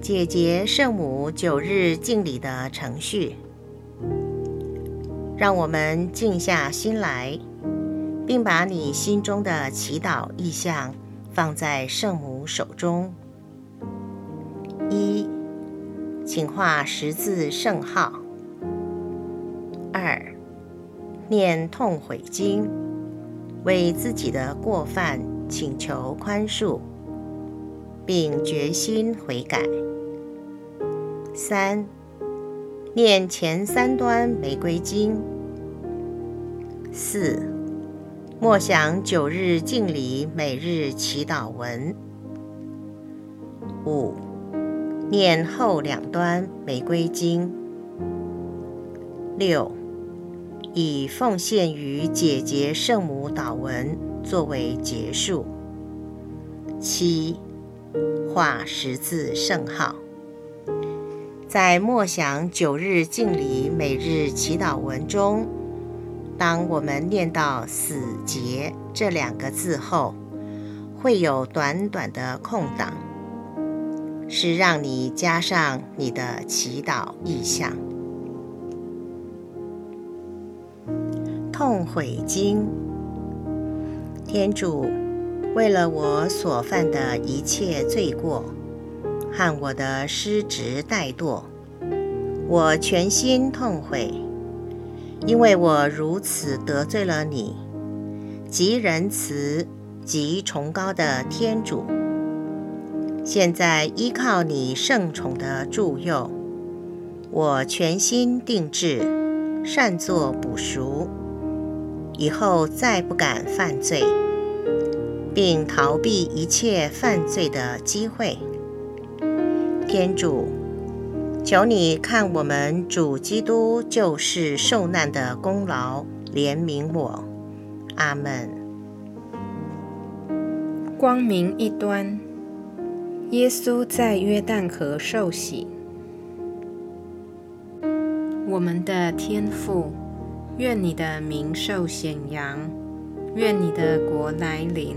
解结圣母九日敬礼的程序。让我们静下心来，并把你心中的祈祷意向放在圣母手中。一，请画十字圣号。二，念痛悔经，为自己的过犯请求宽恕，并决心悔改。三。念前三端玫瑰经。四，默想九日敬礼每日祈祷文。五，念后两端玫瑰经。六，以奉献于姐姐圣母祷文作为结束。七，画十字圣号。在默想九日敬礼每日祈祷文中，当我们念到“死结”这两个字后，会有短短的空档，是让你加上你的祈祷意向。痛悔经，天主，为了我所犯的一切罪过。和我的失职怠惰，我全心痛悔，因为我如此得罪了你，极仁慈、极崇高的天主。现在依靠你圣宠的助佑，我全心定志，善作补赎，以后再不敢犯罪，并逃避一切犯罪的机会。天主，求你看我们主基督救世受难的功劳，怜悯我。阿门。光明一端，耶稣在约旦河受洗。我们的天父，愿你的名受显扬，愿你的国来临，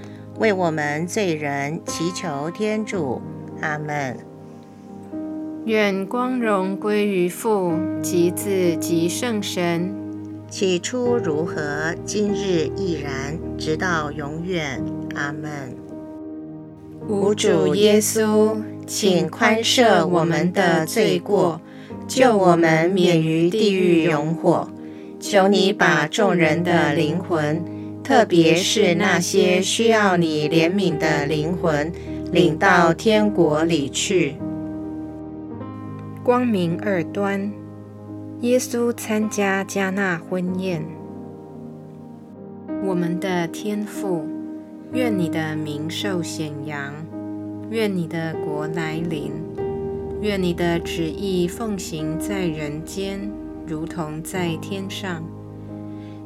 为我们罪人祈求天主。阿门。愿光荣归于父及子及圣神。起初如何，今日亦然，直到永远。阿门。无主耶稣，请宽赦我们的罪过，救我们免于地狱永火。求你把众人的灵魂，特别是那些需要你怜悯的灵魂，领到天国里去。光明二端，耶稣参加加纳婚宴。我们的天父。愿你的名受显扬，愿你的国来临，愿你的旨意奉行在人间，如同在天上。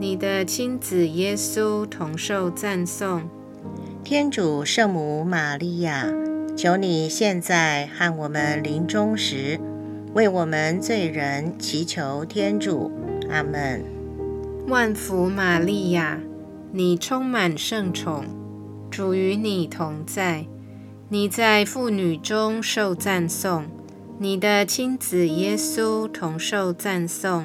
你的亲子耶稣同受赞颂。天主圣母玛利亚，求你现在和我们临终时，为我们罪人祈求天主。阿门。万福玛利亚，你充满圣宠。主与你同在，你在妇女中受赞颂，你的亲子耶稣同受赞颂。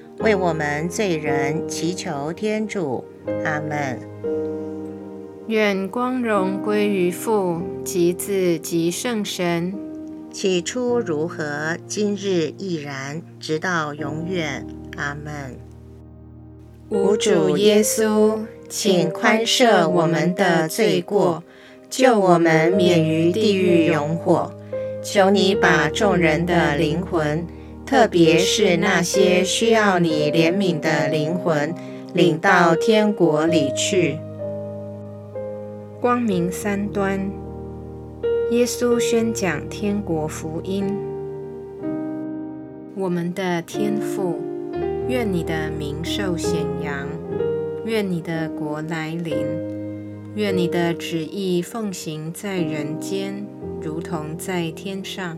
为我们罪人祈求天主。阿门。愿光荣归于父及子及圣神，起初如何，今日亦然，直到永远。阿门。无主耶稣。请宽赦我们的罪过，救我们免于地狱永火。求你把众人的灵魂，特别是那些需要你怜悯的灵魂，领到天国里去。光明三端，耶稣宣讲天国福音。我们的天父，愿你的名受显扬。愿你的国来临，愿你的旨意奉行在人间，如同在天上。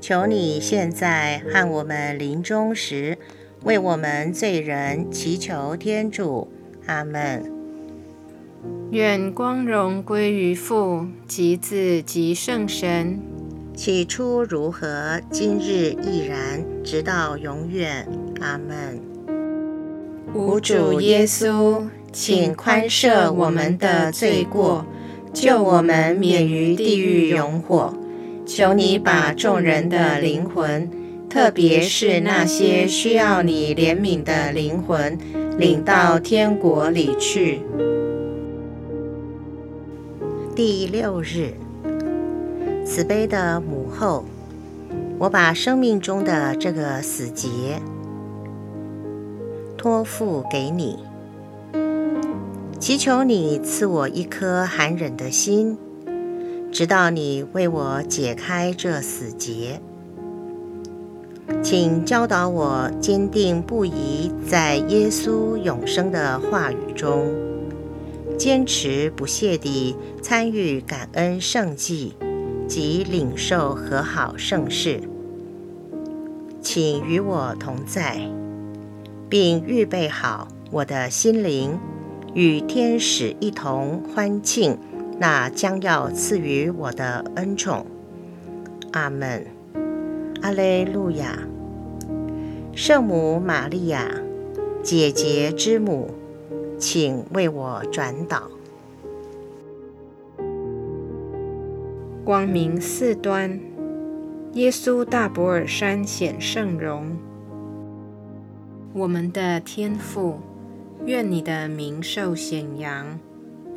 求你现在和我们临终时，为我们罪人祈求天主，阿门。愿光荣归于父及子及圣神，起初如何，今日亦然，直到永远。阿门。无主耶稣，请宽赦我们的罪过，救我们免于地狱永火。求你把众人的灵魂，特别是那些需要你怜悯的灵魂，领到天国里去。第六日，慈悲的母后，我把生命中的这个死结托付给你，祈求你赐我一颗寒忍的心，直到你为我解开这死结。请教导我坚定不移在耶稣永生的话语中。坚持不懈地参与感恩圣祭及领受和好圣事，请与我同在，并预备好我的心灵，与天使一同欢庆那将要赐予我的恩宠。阿门。阿肋路亚。圣母玛利亚，姐姐之母。请为我转导。光明四端，耶稣大博尔山显圣容。我们的天父，愿你的名受显扬，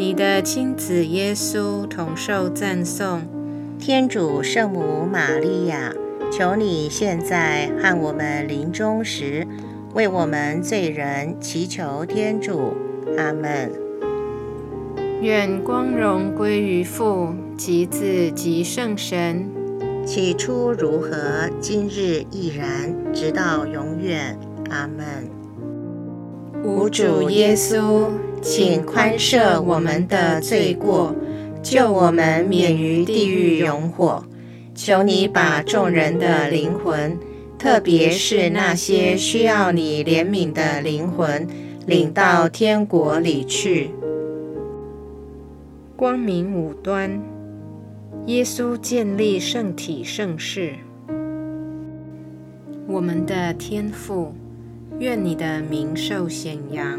你的亲子耶稣同受赞颂。天主圣母玛利亚，求你现在和我们临终时，为我们罪人祈求天主，阿门。愿光荣归于父及子及圣神，起初如何，今日亦然，直到永远。阿门。无主耶稣，请宽赦我们的罪过，救我们免于地狱永火。求你把众人的灵魂，特别是那些需要你怜悯的灵魂，领到天国里去。光明五端，耶稣建立圣体圣事。我们的天父，愿你的名受显扬，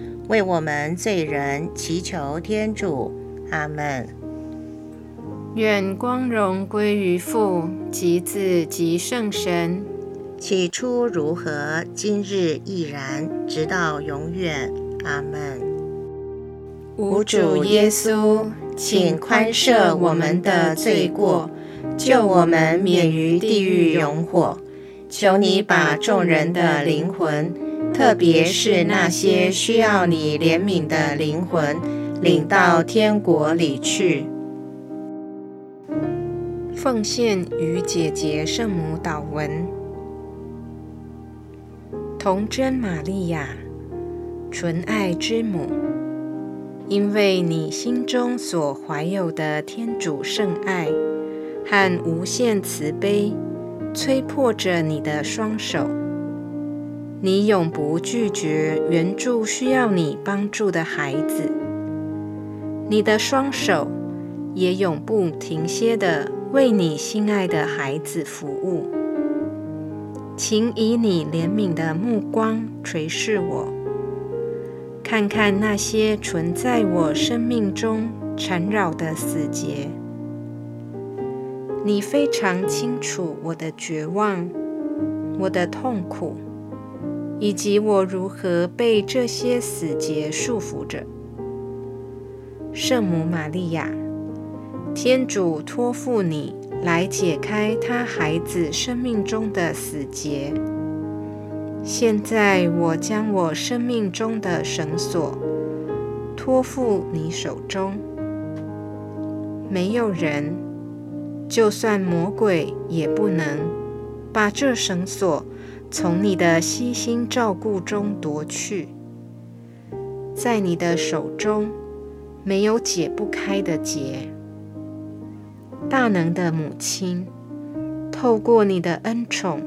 为我们罪人祈求天主。阿门。愿光荣归于父及子及圣神。起初如何，今日亦然，直到永远。阿门。无主耶稣，请宽赦我们的罪过，救我们免于地狱永火。求你把众人的灵魂，特别是那些需要你怜悯的灵魂，领到天国里去。奉献与姐姐圣母祷文。童真玛利亚，纯爱之母，因为你心中所怀有的天主圣爱和无限慈悲，催迫着你的双手。你永不拒绝援助需要你帮助的孩子，你的双手也永不停歇地为你心爱的孩子服务。请以你怜悯的目光垂视我，看看那些存在我生命中缠绕的死结。你非常清楚我的绝望，我的痛苦。以及我如何被这些死结束缚着。圣母玛利亚，天主托付你来解开他孩子生命中的死结。现在，我将我生命中的绳索托付你手中。没有人，就算魔鬼，也不能把这绳索。从你的悉心照顾中夺去，在你的手中没有解不开的结。大能的母亲，透过你的恩宠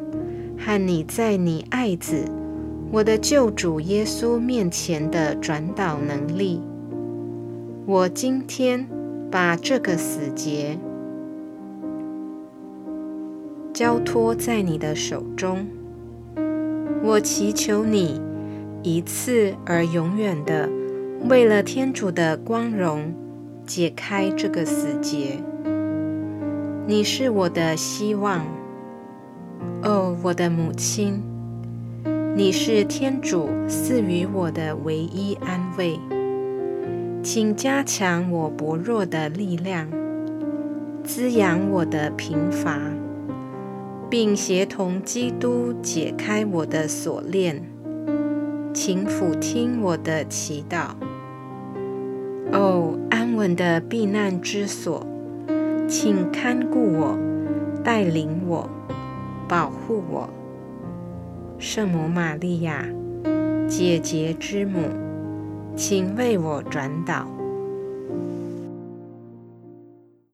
和你在你爱子我的救主耶稣面前的转导能力，我今天把这个死结交托在你的手中。我祈求你一次而永远的，为了天主的光荣，解开这个死结。你是我的希望，哦，我的母亲，你是天主赐予我的唯一安慰。请加强我薄弱的力量，滋养我的贫乏。并协同基督解开我的锁链，请俯听我的祈祷。哦，安稳的避难之所，请看顾我，带领我，保护我。圣母玛利亚，姐姐之母，请为我转导。